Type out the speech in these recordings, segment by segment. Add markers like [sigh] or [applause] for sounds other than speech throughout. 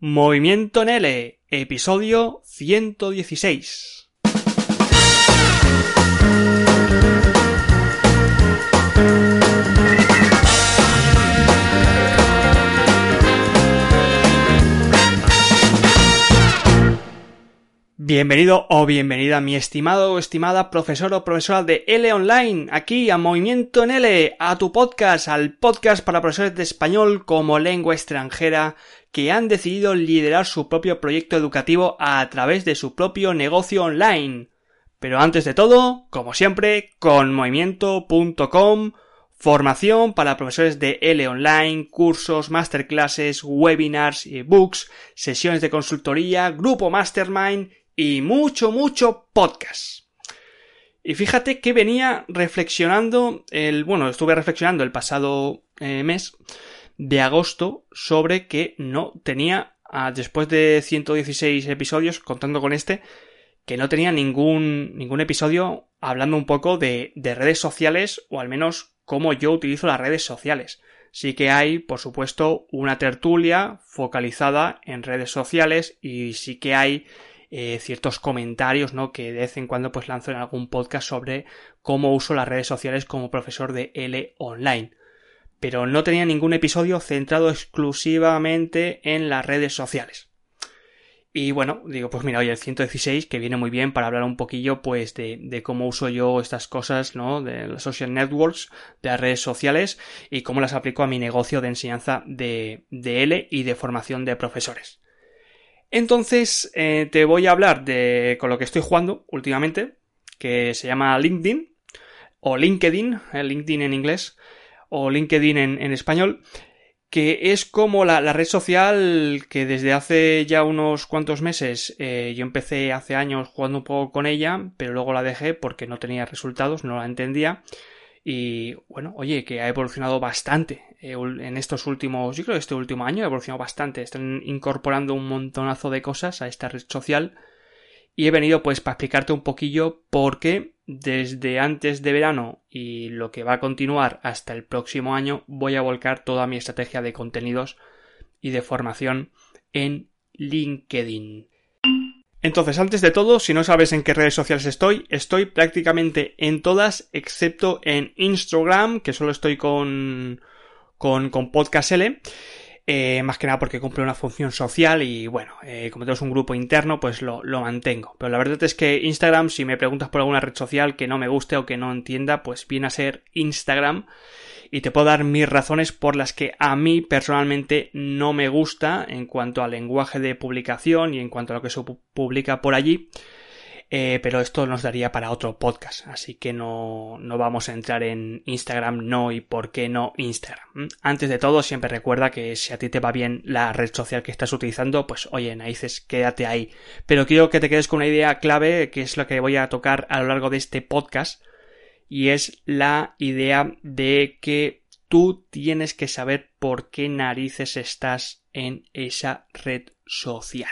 Movimiento en L, episodio 116. Bienvenido o bienvenida mi estimado o estimada profesor o profesora de L Online, aquí a Movimiento en L, a tu podcast, al podcast para profesores de español como lengua extranjera que han decidido liderar su propio proyecto educativo a través de su propio negocio online. Pero antes de todo, como siempre, con movimiento.com, formación para profesores de L online, cursos, masterclasses, webinars, ebooks, sesiones de consultoría, grupo mastermind y mucho, mucho podcast. Y fíjate que venía reflexionando el, bueno, estuve reflexionando el pasado eh, mes de agosto sobre que no tenía, ah, después de 116 episodios, contando con este, que no tenía ningún, ningún episodio hablando un poco de, de redes sociales o al menos cómo yo utilizo las redes sociales. Sí que hay, por supuesto, una tertulia focalizada en redes sociales y sí que hay eh, ciertos comentarios, ¿no? Que de vez en cuando pues lanzo en algún podcast sobre cómo uso las redes sociales como profesor de L online pero no tenía ningún episodio centrado exclusivamente en las redes sociales. Y bueno, digo, pues mira, hoy el 116, que viene muy bien para hablar un poquillo, pues, de, cómo uso yo estas cosas, ¿no? De las social networks, de las redes sociales, y cómo las aplico a mi negocio de enseñanza de, de L y de formación de profesores. Entonces, eh, te voy a hablar de con lo que estoy jugando últimamente, que se llama LinkedIn, o LinkedIn, eh, LinkedIn en inglés, o LinkedIn en, español, que es como la, red social que desde hace ya unos cuantos meses eh, yo empecé hace años jugando un poco con ella, pero luego la dejé porque no tenía resultados, no la entendía. Y bueno, oye, que ha evolucionado bastante eh, en estos últimos, yo creo que este último año ha evolucionado bastante. Están incorporando un montonazo de cosas a esta red social. Y he venido pues para explicarte un poquillo por qué desde antes de verano y lo que va a continuar hasta el próximo año voy a volcar toda mi estrategia de contenidos y de formación en LinkedIn. Entonces, antes de todo, si no sabes en qué redes sociales estoy, estoy prácticamente en todas, excepto en Instagram, que solo estoy con, con, con Podcast L. Eh, más que nada porque cumple una función social y bueno, eh, como tenemos un grupo interno, pues lo, lo, mantengo. Pero la verdad es que Instagram, si me preguntas por alguna red social que no me guste o que no entienda, pues viene a ser Instagram y te puedo dar mis razones por las que a mí personalmente no me gusta en cuanto al lenguaje de publicación y en cuanto a lo que se publica por allí. Eh, pero esto nos daría para otro podcast, así que no, no vamos a entrar en Instagram no y por qué no Instagram. Antes de todo, siempre recuerda que si a ti te va bien la red social que estás utilizando, pues oye, narices, quédate ahí. Pero quiero que te quedes con una idea clave, que es lo que voy a tocar a lo largo de este podcast, y es la idea de que tú tienes que saber por qué narices estás en esa red social.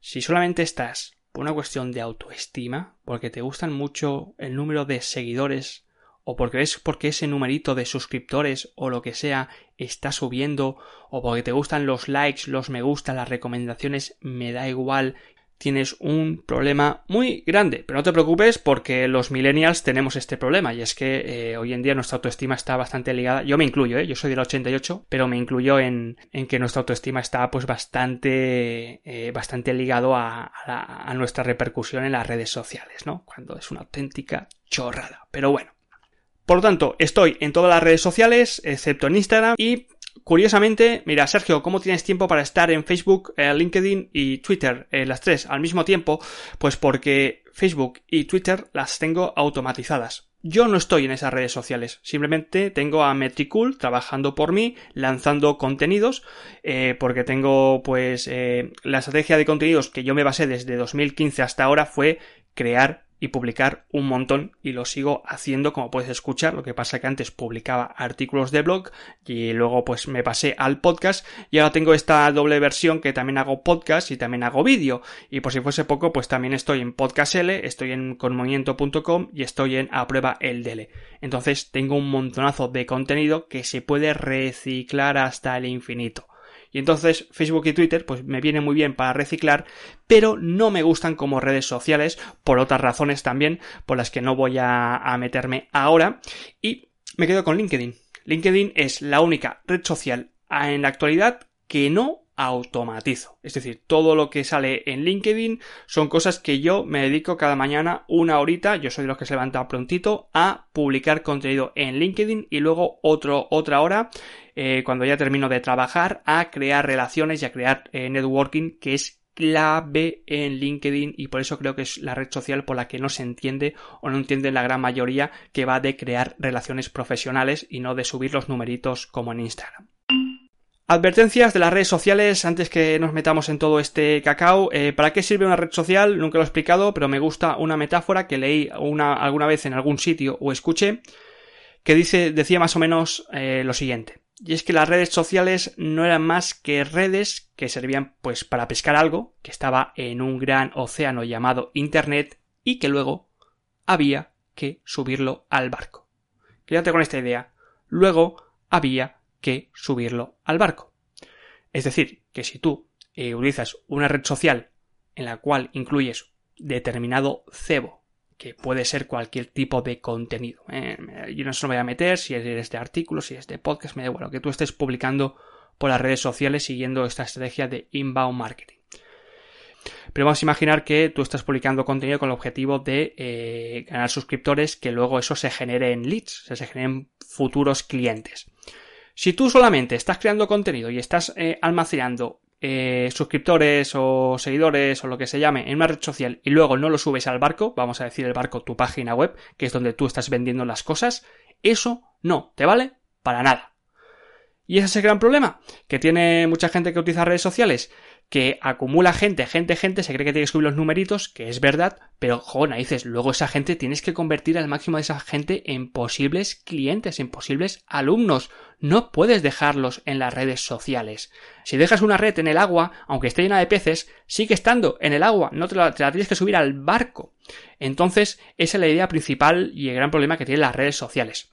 Si solamente estás por una cuestión de autoestima, porque te gustan mucho el número de seguidores, o porque ves porque ese numerito de suscriptores o lo que sea está subiendo, o porque te gustan los likes, los me gusta, las recomendaciones, me da igual tienes un problema muy grande. Pero no te preocupes porque los millennials tenemos este problema y es que eh, hoy en día nuestra autoestima está bastante ligada. Yo me incluyo, ¿eh? yo soy del 88, pero me incluyo en, en que nuestra autoestima está pues bastante, eh, bastante ligado a, a nuestra repercusión en las redes sociales, ¿no? Cuando es una auténtica chorrada. Pero bueno. Por lo tanto, estoy en todas las redes sociales, excepto en Instagram, y Curiosamente, mira, Sergio, ¿cómo tienes tiempo para estar en Facebook, eh, LinkedIn y Twitter, eh, las tres al mismo tiempo? Pues porque Facebook y Twitter las tengo automatizadas. Yo no estoy en esas redes sociales, simplemente tengo a Metricool trabajando por mí, lanzando contenidos, eh, porque tengo pues la estrategia de contenidos que yo me basé desde 2015 hasta ahora fue crear y publicar un montón y lo sigo haciendo como puedes escuchar. Lo que pasa que antes publicaba artículos de blog y luego pues me pasé al podcast y ahora tengo esta doble versión que también hago podcast y también hago vídeo. Y por si fuese poco pues también estoy en podcast L estoy en conmovimiento.com y estoy en a prueba el DL entonces tengo un montonazo de contenido que se puede reciclar hasta el infinito Y entonces Facebook y Twitter pues me vienen muy bien para reciclar, pero no me gustan como redes sociales por otras razones también por las que no voy a, a meterme ahora y me quedo con LinkedIn. LinkedIn es la única red social en la actualidad que no automatizo. Es decir, todo lo que sale en LinkedIn son cosas que yo me dedico cada mañana una horita, yo soy de los que se levanta prontito, a publicar contenido en LinkedIn y luego otro, otra hora, eh, cuando ya termino de trabajar, a crear relaciones y a crear eh, networking, que es clave en LinkedIn y por eso creo que es la red social por la que no se entiende o no entiende la gran mayoría que va de crear relaciones profesionales y no de subir los numeritos como en Instagram. Advertencias de las redes sociales antes que nos metamos en todo este cacao. Eh, ¿Para qué sirve una red social? Nunca lo he explicado, pero me gusta una metáfora que leí una, alguna vez en algún sitio o escuché que dice, decía más o menos eh, lo siguiente. Y es que las redes sociales no eran más que redes que servían pues para pescar algo que estaba en un gran océano llamado Internet y que luego había que subirlo al barco. Quédate con esta idea. Luego había que subirlo al barco. Es decir, que si tú eh, utilizas una red social en la cual incluyes determinado cebo, que puede ser cualquier tipo de contenido. ¿eh? Yo no se lo voy a meter si eres de artículos, si es de podcast, me da igual, que tú estés publicando por las redes sociales siguiendo esta estrategia de inbound marketing. Pero vamos a imaginar que tú estás publicando contenido con el objetivo de eh, ganar suscriptores, que luego eso se genere en leads, se generen futuros clientes. Si tú solamente estás creando contenido y estás eh, almacenando eh, suscriptores o seguidores o lo que se llame en una red social y luego no lo subes al barco, vamos a decir el barco, tu página web, que es donde tú estás vendiendo las cosas, eso no te vale para nada. Y ese es el gran problema que tiene mucha gente que utiliza redes sociales, que acumula gente, gente, gente, se cree que tiene que subir los numeritos, que es verdad, pero joder, dices, luego esa gente tienes que convertir al máximo de esa gente en posibles clientes, en posibles alumnos. No puedes dejarlos en las redes sociales. Si dejas una red en el agua, aunque esté llena de peces, sigue estando en el agua, no te la, te la tienes que subir al barco. Entonces, esa es la idea principal y el gran problema que tienen las redes sociales.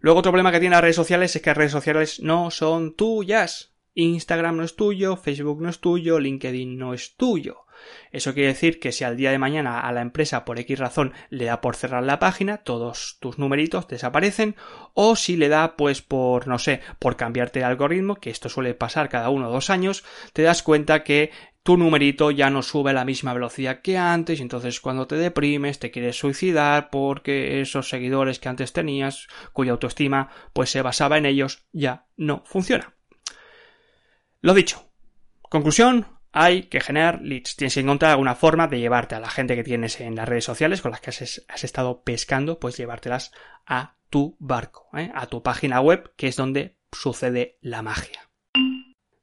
Luego otro problema que tienen las redes sociales es que las redes sociales no son tuyas. Instagram no es tuyo, Facebook no es tuyo, LinkedIn no es tuyo. Eso quiere decir que si al día de mañana a la empresa por X razón le da por cerrar la página, todos tus numeritos desaparecen, o si le da pues por, no sé, por cambiarte el algoritmo, que esto suele pasar cada uno o dos años, te das cuenta que tu numerito ya no sube a la misma velocidad que antes, y entonces cuando te deprimes te quieres suicidar porque esos seguidores que antes tenías, cuya autoestima pues se basaba en ellos, ya no funciona. Lo dicho. Conclusión, hay que generar leads. Tienes que encontrar alguna forma de llevarte a la gente que tienes en las redes sociales con las que has, estado pescando, pues llevártelas a tu barco, ¿eh? a tu página web, que es donde sucede la magia.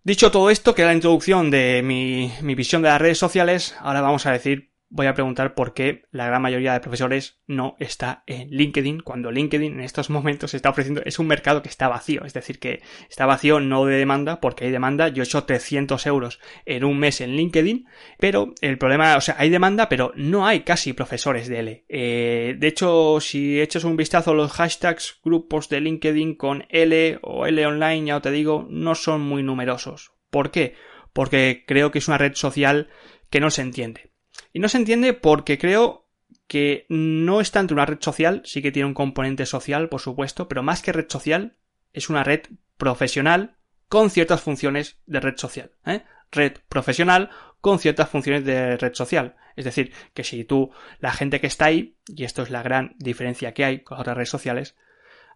Dicho todo esto, que era la introducción de mi visión de las redes sociales, ahora vamos a decir voy a preguntar por qué la gran mayoría de profesores no está en LinkedIn, cuando LinkedIn en estos momentos está ofreciendo, es un mercado que está vacío, es decir, que está vacío no de demanda, porque hay demanda, yo he hecho 300 euros en un mes en LinkedIn, pero el problema, o sea, hay demanda, pero no hay casi profesores de L. Eh, de hecho, si echas un vistazo a los hashtags, grupos de LinkedIn con L o L online, ya te digo, no son muy numerosos. ¿Por qué? Porque creo que es una red social que no se entiende. Y no se entiende porque creo que no es tanto una red social, sí que tiene un componente social, por supuesto, pero más que red social, es una red profesional con ciertas funciones de red social. ¿eh? Red profesional con ciertas funciones de red social. Es decir, que si tú, la gente que está ahí, y esto es la gran diferencia que hay con otras redes sociales,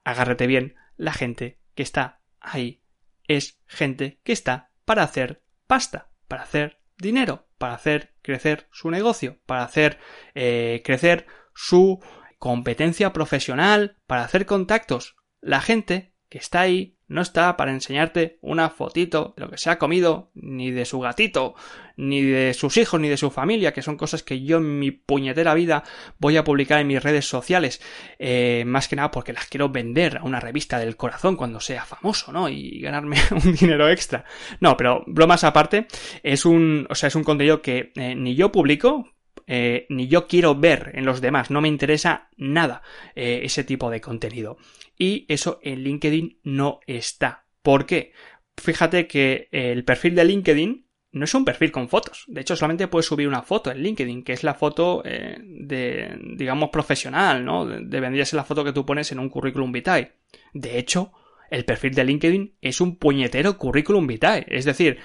agárrate bien, la gente que está ahí es gente que está para hacer pasta, para hacer dinero, para hacer crecer su negocio, para hacer eh, crecer su competencia profesional, para hacer contactos. La gente está ahí no está para enseñarte una fotito de lo que se ha comido, ni de su gatito, ni de sus hijos, ni de su familia, que son cosas que yo en mi puñetera vida voy a publicar en mis redes sociales, eh, más que nada porque las quiero vender a una revista del corazón cuando sea famoso, ¿no? Y ganarme [laughs] un dinero extra. No, pero bromas aparte, es un, o sea, es un contenido que eh, ni yo publico, eh, ni yo quiero ver en los demás, no me interesa nada ese tipo de contenido. Y eso en LinkedIn no está. ¿Por qué? fíjate que el perfil de LinkedIn no es un perfil con fotos. De hecho, solamente puedes subir una foto en LinkedIn, que es la foto eh, de, digamos, profesional, ¿no? Debería ser la foto que tú pones en un currículum vitae. De hecho, el perfil de LinkedIn es un puñetero currículum vitae. Es decir,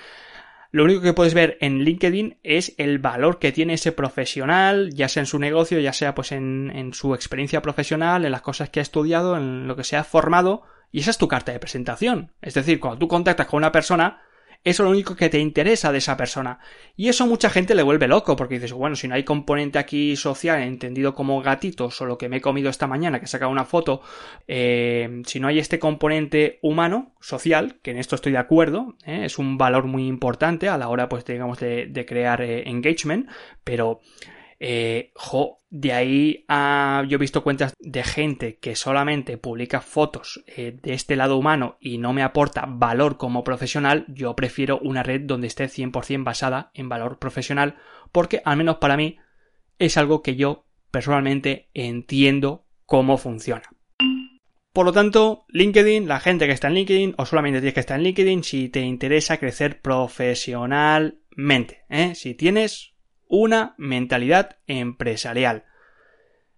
lo único que puedes ver en LinkedIn es el valor que tiene ese profesional, ya sea en su negocio, ya sea pues en, en su experiencia profesional, en las cosas que ha estudiado, en lo que se ha formado, y esa es tu carta de presentación. Es decir, cuando tú contactas con una persona, eso es lo único que te interesa de esa persona. Y eso mucha gente le vuelve loco, porque dices, bueno, si no hay componente aquí social, entendido como gatitos o lo que me he comido esta mañana, que he sacado una foto, eh, si no hay este componente humano, social, que en esto estoy de acuerdo, eh, es un valor muy importante a la hora, pues, digamos, de, crear eh, engagement, pero eh, de ahí a yo he visto cuentas de gente que solamente publica fotos eh, de este lado humano y no me aporta valor como profesional, yo prefiero una red donde esté 100% basada en valor profesional porque al menos para mí es algo que yo personalmente entiendo cómo funciona. Por lo tanto, LinkedIn, la gente que está en LinkedIn, o solamente tienes que estar en LinkedIn si te interesa crecer profesionalmente. ¿eh? Si tienes una mentalidad empresarial.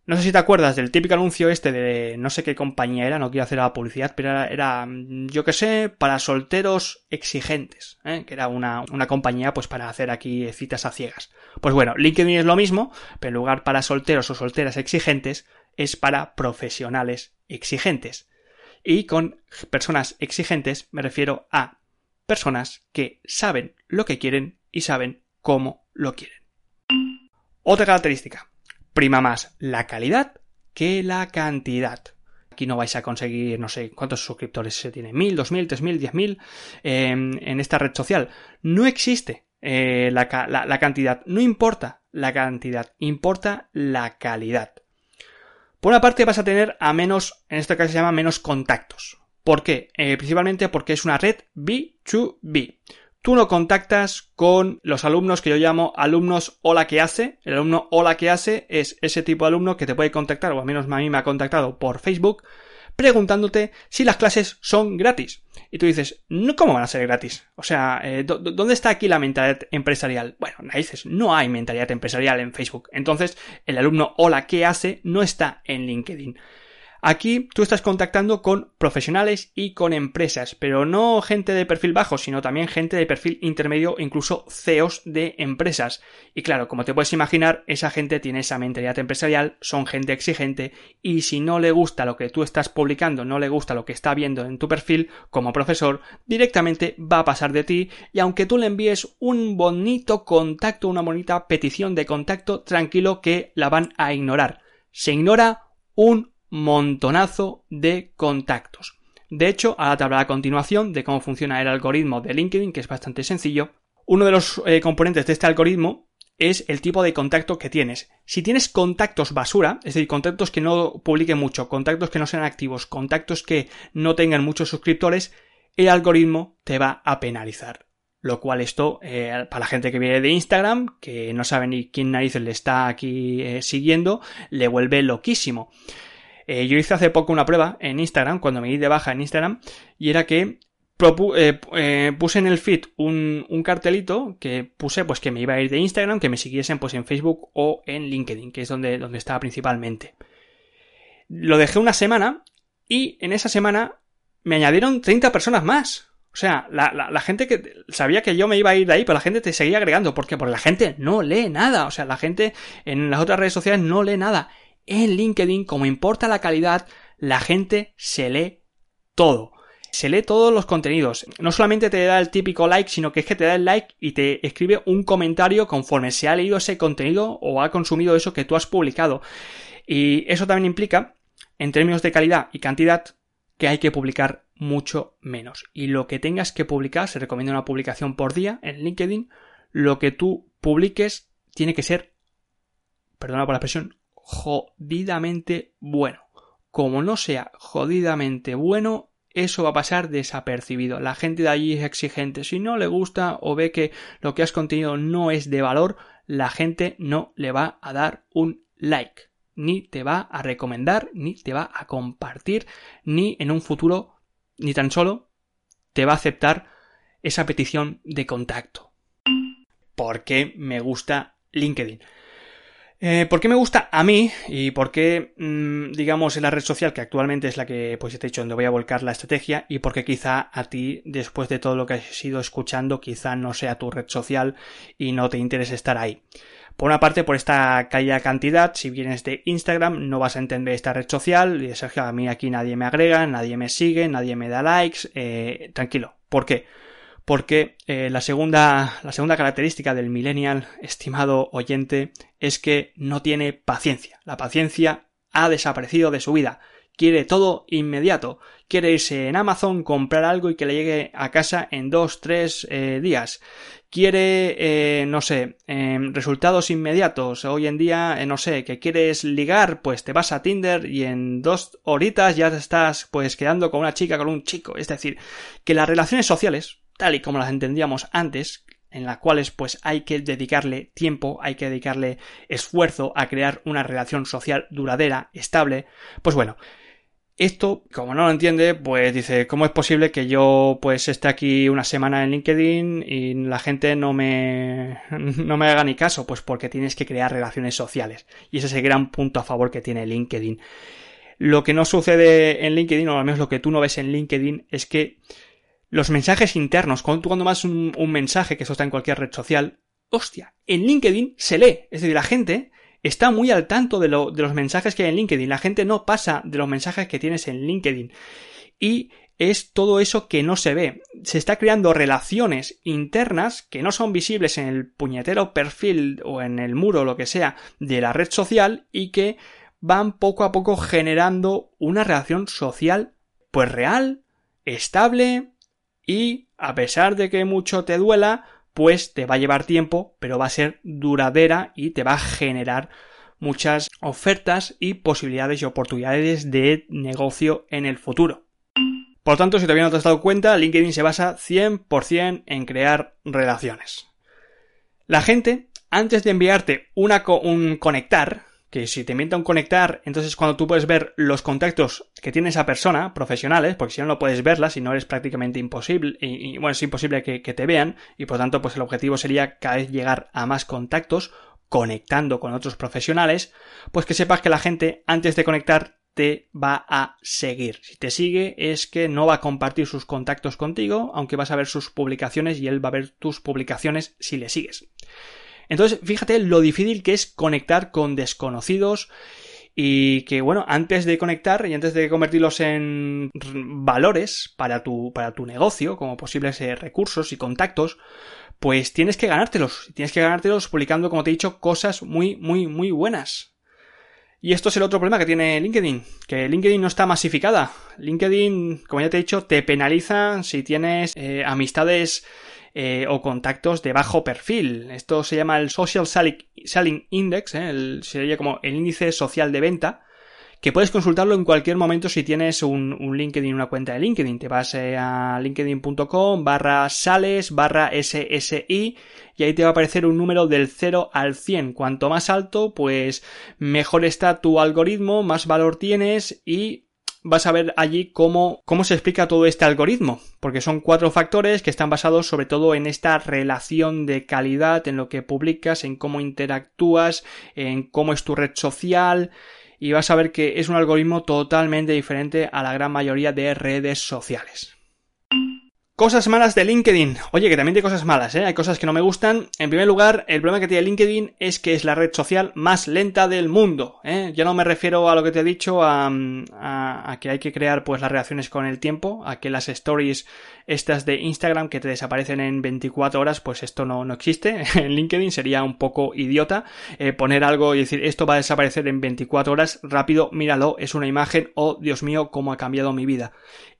No sé si te acuerdas del típico anuncio este de no sé qué compañía era, no quiero hacer la publicidad, pero era, yo que sé, para solteros exigentes, ¿eh? que era una, una, compañía pues para hacer aquí citas a ciegas. Pues bueno, LinkedIn es lo mismo, pero en lugar para solteros o solteras exigentes, es para profesionales exigentes. Y con personas exigentes me refiero a personas que saben lo que quieren y saben cómo lo quieren. Otra característica, prima más la calidad que la cantidad. Aquí no vais a conseguir, no sé cuántos suscriptores se tiene, mil, dos mil, tres mil, diez mil en esta red social. No existe eh, la, cantidad, no importa la cantidad, importa la calidad. Por una parte vas a tener a menos, en este caso se llama menos contactos. ¿Por qué? Eh, principalmente porque es una red B2B tú no contactas con los alumnos que yo llamo alumnos hola que hace. El alumno hola que hace es ese tipo de alumno que te puede contactar, o al menos a mí me ha contactado por Facebook, preguntándote si las clases son gratis. Y tú dices, ¿cómo van a ser gratis? O sea, eh, ¿dónde está aquí la mentalidad empresarial? Bueno, dices, no hay mentalidad empresarial en Facebook. Entonces, el alumno hola que hace no está en LinkedIn. Aquí tú estás contactando con profesionales y con empresas, pero no gente de perfil bajo, sino también gente de perfil intermedio, incluso CEOs de empresas. Y claro, como te puedes imaginar, esa gente tiene esa mentalidad empresarial, son gente exigente, y si no le gusta lo que tú estás publicando, no le gusta lo que está viendo en tu perfil como profesor, directamente va a pasar de ti, y aunque tú le envíes un bonito contacto, una bonita petición de contacto, tranquilo que la van a ignorar. Se ignora un montonazo de contactos. De hecho, ahora te hablaré a continuación de cómo funciona el algoritmo de LinkedIn, que es bastante sencillo. Uno de los eh, componentes de este algoritmo es el tipo de contacto que tienes. Si tienes contactos basura, es decir, contactos que no publiquen mucho, contactos que no sean activos, contactos que no tengan muchos suscriptores, el algoritmo te va a penalizar. Lo cual esto, eh, para la gente que viene de Instagram, que no sabe ni quién narices le está aquí eh, siguiendo, le vuelve loquísimo. Eh, yo hice hace poco una prueba en Instagram, cuando me di de baja en Instagram, y era que eh, eh, puse en el feed un, un, cartelito que puse pues que me iba a ir de Instagram, que me siguiesen pues en Facebook o en LinkedIn, que es donde, donde estaba principalmente. Lo dejé una semana y en esa semana me añadieron 30 personas más. O sea, la, la, la, gente que sabía que yo me iba a ir de ahí, pero la gente te seguía agregando. ¿Por qué? Porque la gente no lee nada. O sea, la gente en las otras redes sociales no lee nada en LinkedIn, como importa la calidad, la gente se lee todo. Se lee todos los contenidos. No solamente te da el típico like, sino que es que te da el like y te escribe un comentario conforme se ha leído ese contenido o ha consumido eso que tú has publicado. Y eso también implica, en términos de calidad y cantidad, que hay que publicar mucho menos. Y lo que tengas que publicar, se recomienda una publicación por día en LinkedIn, lo que tú publiques tiene que ser, perdona por la expresión, jodidamente bueno. Como no sea jodidamente bueno, eso va a pasar desapercibido. La gente de allí es exigente. Si no le gusta o ve que lo que has contenido no es de valor, la gente no le va a dar un like. Ni te va a recomendar, ni te va a compartir, ni en un futuro, ni tan solo te va a aceptar esa petición de contacto. ¿Por qué me gusta LinkedIn? Eh, ¿Por qué me gusta a mí y por qué, mm, digamos, en la red social que actualmente es la que, pues, te he dicho, donde voy a volcar la estrategia y por qué quizá a ti, después de todo lo que has ido escuchando, quizá no sea tu red social y no te interese estar ahí? Por una parte, por esta caída cantidad, si vienes de Instagram, no vas a entender esta red social. Y Sergio, a mí aquí nadie me agrega, nadie me sigue, nadie me da likes. Eh, tranquilo. ¿Por qué? Porque eh, la, segunda, la segunda característica del millennial, estimado oyente, es que no tiene paciencia. La paciencia ha desaparecido de su vida. Quiere todo inmediato. Quiere irse en Amazon, comprar algo y que le llegue a casa en dos, tres eh, días. Quiere, eh, no sé, em, resultados inmediatos. Hoy en día, no sé, que quieres ligar, pues te vas a Tinder y en dos horitas ya te estás pues quedando con una chica, con un chico. Es decir, que las relaciones sociales, tal y como las entendíamos antes, en las cuales pues hay que dedicarle tiempo, hay que dedicarle esfuerzo a crear una relación social duradera, estable, pues bueno, esto, como no lo entiende, pues dice, ¿cómo es posible que yo pues esté aquí una semana en LinkedIn y la gente no me [laughs] no me haga ni caso? Pues porque tienes que crear relaciones sociales. Y ese es el gran punto a favor que tiene LinkedIn. Lo que no sucede en LinkedIn, o al menos lo que tú no ves en LinkedIn, es que los mensajes internos, cuando tú cuando más un, mensaje, que eso está en cualquier red social, hostia, en LinkedIn se lee. Es decir, la gente está muy al tanto de, lo, de los mensajes que hay en LinkedIn. La gente no pasa de los mensajes que tienes en LinkedIn. Y es todo eso que no se ve. Se está creando relaciones internas que no son visibles en el puñetero perfil o en el muro o lo que sea de la red social y que van poco a poco generando una relación social pues real, estable, y a pesar de que mucho te duela, pues te va a llevar tiempo, pero va a ser duradera y te va a generar muchas ofertas y posibilidades y oportunidades de negocio en el futuro. Por tanto, si todavía no te has dado cuenta, LinkedIn se basa 100% en crear relaciones. La gente, antes de enviarte una un conectar, que si te inventa un conectar, entonces cuando tú puedes ver los contactos que tiene esa persona, profesionales, porque si no, no puedes verlas, si no eres prácticamente imposible, y, bueno, es imposible que, te vean, y por tanto, pues el objetivo sería cada vez llegar a más contactos, conectando con otros profesionales, pues que sepas que la gente, antes de conectar, te va a seguir. Si te sigue es que no va a compartir sus contactos contigo, aunque vas a ver sus publicaciones y él va a ver tus publicaciones si le sigues. Entonces, fíjate lo difícil que es conectar con desconocidos y que bueno, antes de conectar y antes de convertirlos en valores para tu, para tu negocio, como posibles eh, recursos y contactos, pues tienes que ganártelos. Tienes que ganártelos publicando, como te he dicho, cosas muy, muy, muy buenas. Y esto es el otro problema que tiene LinkedIn, que LinkedIn no está masificada. LinkedIn, como ya te he dicho, te penaliza si tienes eh, amistades eh, o contactos de bajo perfil. Esto se llama el Social Selling Index, eh, sería como el índice social de venta, que puedes consultarlo en cualquier momento si tienes un, LinkedIn, una cuenta de LinkedIn. Te vas eh, a linkedin.com barra sales barra SSI y ahí te va a aparecer un número del 0 al 100. Cuanto más alto, pues mejor está tu algoritmo, más valor tienes y vas a ver allí cómo, cómo se explica todo este algoritmo, porque son cuatro factores que están basados sobre todo en esta relación de calidad, en lo que publicas, en cómo interactúas, en cómo es tu red social, y vas a ver que es un algoritmo totalmente diferente a la gran mayoría de redes sociales. Cosas malas de LinkedIn. Oye, que también hay cosas malas, ¿eh? Hay cosas que no me gustan. En primer lugar, el problema que tiene LinkedIn es que es la red social más lenta del mundo, ¿eh? Yo no me refiero a lo que te he dicho, a, a, que hay que crear pues las relaciones con el tiempo, a que las stories estas de Instagram que te desaparecen en 24 horas, pues esto no, no existe. [laughs] En LinkedIn sería un poco idiota eh, poner algo y decir esto va a desaparecer en 24 horas, rápido, míralo, es una imagen, oh Dios mío, cómo ha cambiado mi vida.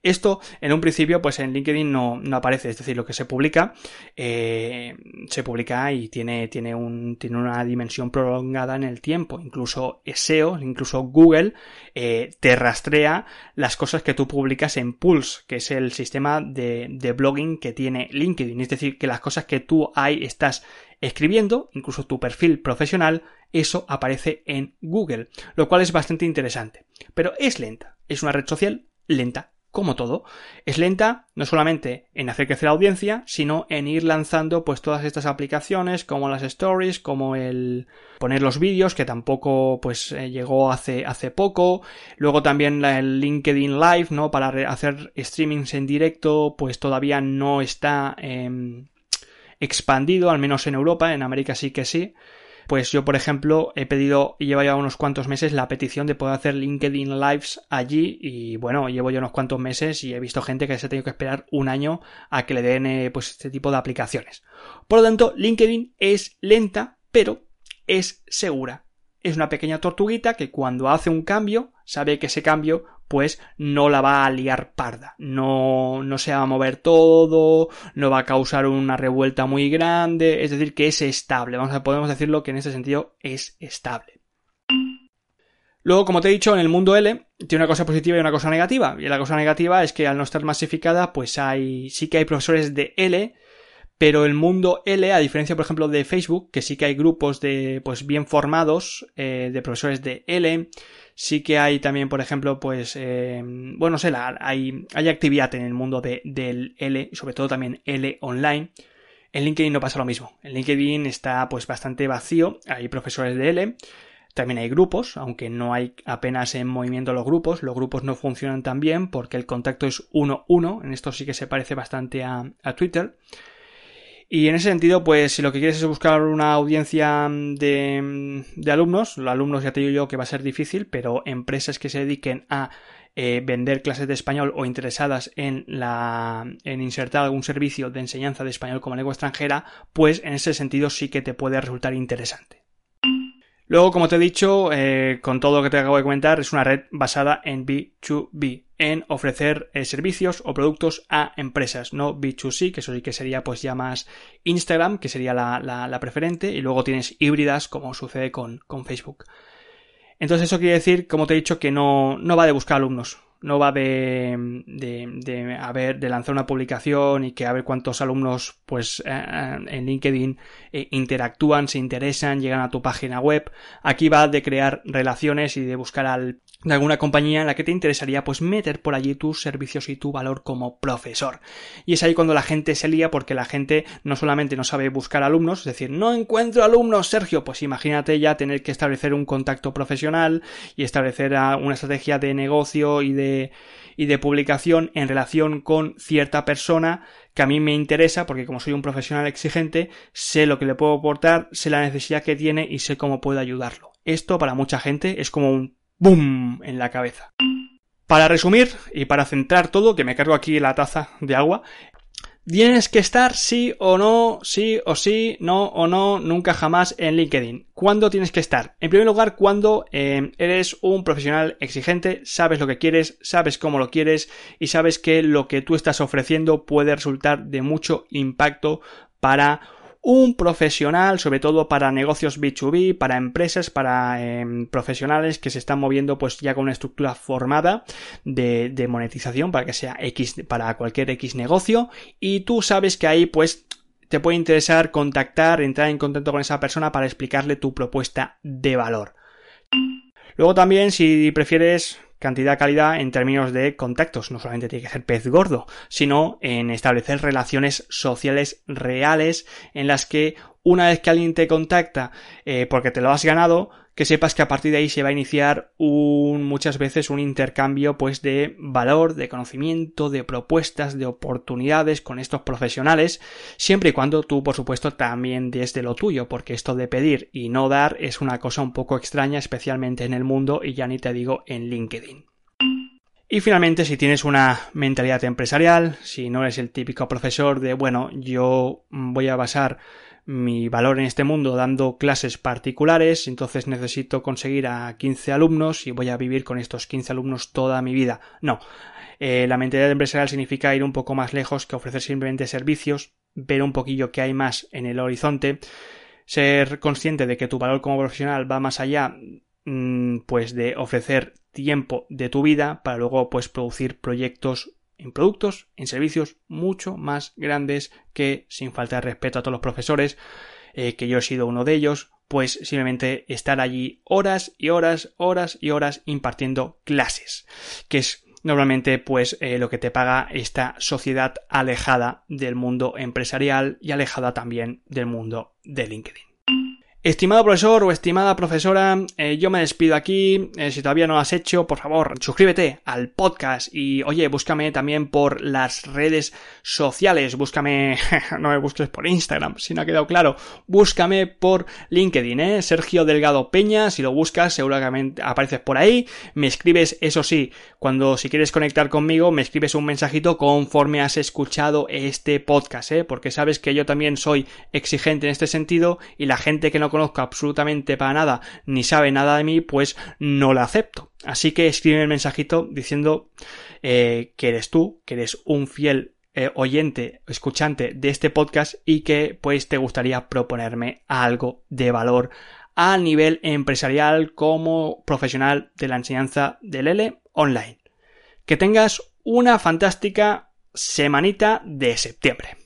Esto, en un principio, pues en LinkedIn no, no aparece, es decir, lo que se publica, eh, se publica y tiene, tiene, un, tiene una dimensión prolongada en el tiempo. Incluso SEO, incluso Google, eh, te rastrea las cosas que tú publicas en Pulse, que es el sistema de, de blogging que tiene LinkedIn. Es decir, que las cosas que tú ahí estás escribiendo, incluso tu perfil profesional, eso aparece en Google, lo cual es bastante interesante. Pero es lenta, es una red social lenta como todo, es lenta no solamente en hacer crecer la audiencia, sino en ir lanzando pues todas estas aplicaciones como las stories, como el poner los vídeos, que tampoco pues eh, llegó hace, hace poco, luego también el LinkedIn Live, ¿no? Para hacer streamings en directo, pues todavía no está em, expandido, al menos en Europa, en América sí que sí. Pues yo, por ejemplo, he pedido y llevo ya unos cuantos meses la petición de poder hacer LinkedIn Lives allí y bueno, llevo ya unos cuantos meses y he visto gente que se ha tenido que esperar un año a que le den eh, pues este tipo de aplicaciones. Por lo tanto, LinkedIn es lenta, pero es segura. Es una pequeña tortuguita que cuando hace un cambio, sabe que ese cambio pues no la va a liar parda, no, no se va a mover todo, no va a causar una revuelta muy grande, es decir, que es estable, vamos a, podemos decirlo que en ese sentido es estable. Luego, como te he dicho, en el mundo L tiene una cosa positiva y una cosa negativa. Y la cosa negativa es que al no estar masificada, pues hay, sí que hay profesores de L, pero el mundo L, a diferencia, por ejemplo, de Facebook, que sí que hay grupos de, pues bien formados, eh, de profesores de L, Sí que hay también, por ejemplo, pues, eh, bueno, no sé, hay, hay actividad en el mundo de, del L, sobre todo también L online. En LinkedIn no pasa lo mismo. En LinkedIn está pues bastante vacío. Hay profesores de L. También hay grupos, aunque no hay apenas en movimiento los grupos. Los grupos no funcionan tan bien porque el contacto es 1-1. En esto sí que se parece bastante a, a Twitter. Y en ese sentido, pues si lo que quieres es buscar una audiencia de, de alumnos, los alumnos ya te digo yo que va a ser difícil, pero empresas que se dediquen a eh, vender clases de español o interesadas en la en insertar algún servicio de enseñanza de español como lengua extranjera, pues en ese sentido sí que te puede resultar interesante. Luego, como te he dicho, eh, con todo lo que te acabo de comentar, es una red basada en B2B, en ofrecer eh, servicios o productos a empresas, no B2C, que eso sí que sería pues ya más Instagram, que sería la, la, preferente, y luego tienes híbridas, como sucede con, con, Facebook. Entonces eso quiere decir, como te he dicho, que no, no va de buscar alumnos no va de, de, de, de lanzar una publicación y que a ver cuántos alumnos pues eh, en LinkedIn eh, interactúan, se interesan, llegan a tu página web. Aquí va de crear relaciones y de buscar al, de alguna compañía en la que te interesaría pues meter por allí tus servicios y tu valor como profesor. Y es ahí cuando la gente se lía porque la gente no solamente no sabe buscar alumnos, es decir, no encuentro alumnos, Sergio, pues imagínate ya tener que establecer un contacto profesional y establecer una estrategia de negocio y de y de publicación en relación con cierta persona que a mí me interesa porque como soy un profesional exigente sé lo que le puedo aportar, sé la necesidad que tiene y sé cómo puedo ayudarlo. Esto para mucha gente es como un boom en la cabeza. Para resumir y para centrar todo, que me cargo aquí la taza de agua, Tienes que estar sí o no, sí o sí, no o no, nunca jamás en LinkedIn. ¿Cuándo tienes que estar? En primer lugar, cuando eh, eres un profesional exigente, sabes lo que quieres, sabes cómo lo quieres y sabes que lo que tú estás ofreciendo puede resultar de mucho impacto para un profesional, sobre todo para negocios B2B, para empresas, para em, profesionales que se están moviendo pues ya con una estructura formada de, de monetización para que sea X, para cualquier X negocio y tú sabes que ahí pues te puede interesar contactar, entrar en contacto con esa persona para explicarle tu propuesta de valor. Luego también si prefieres cantidad-calidad en términos de contactos. No solamente tiene que ser pez gordo, sino en establecer relaciones sociales reales en las que una vez que alguien te contacta eh, porque te lo has ganado, que sepas que a partir de ahí se va a iniciar un, muchas veces un intercambio pues de valor, de conocimiento, de propuestas, de oportunidades con estos profesionales, siempre y cuando tú por supuesto también des de lo tuyo, porque esto de pedir y no dar es una cosa un poco extraña, especialmente en el mundo y ya ni te digo en LinkedIn. Y finalmente, si tienes una mentalidad empresarial, si no eres el típico profesor de, bueno, yo voy a basar mi valor en este mundo dando clases particulares, entonces necesito conseguir a 15 alumnos y voy a vivir con estos 15 alumnos toda mi vida. No. Eh, la mentalidad empresarial significa ir un poco más lejos que ofrecer simplemente servicios, ver un poquillo qué hay más en el horizonte, ser consciente de que tu valor como profesional va más allá mm, pues de ofrecer tiempo de tu vida para luego pues producir proyectos en productos, en servicios mucho más grandes que, sin falta de respeto a todos los profesores, eh, que yo he sido uno de ellos, pues simplemente estar allí horas y horas, horas y horas impartiendo clases, que es normalmente pues eh, lo que te paga esta sociedad alejada del mundo empresarial y alejada también del mundo de LinkedIn. Estimado profesor o estimada profesora, eh, yo me despido aquí. Eh, si todavía no lo has hecho, por favor, suscríbete al podcast y oye, búscame también por las redes sociales. Búscame, [laughs] no me busques por Instagram, si no ha quedado claro. Búscame por LinkedIn, ¿eh? Sergio Delgado Peña. Si lo buscas, seguramente apareces por ahí. Me escribes, eso sí, cuando si quieres conectar conmigo, me escribes un mensajito conforme has escuchado este podcast, ¿eh? Porque sabes que yo también soy exigente en este sentido y la gente que no conozco absolutamente para nada ni sabe nada de mí, pues no la acepto. Así que escribe el mensajito diciendo eh, que eres tú, que eres un fiel eh, oyente, escuchante de este podcast y que pues te gustaría proponerme algo de valor a nivel empresarial como profesional de la enseñanza del L online. Que tengas una fantástica semanita de septiembre.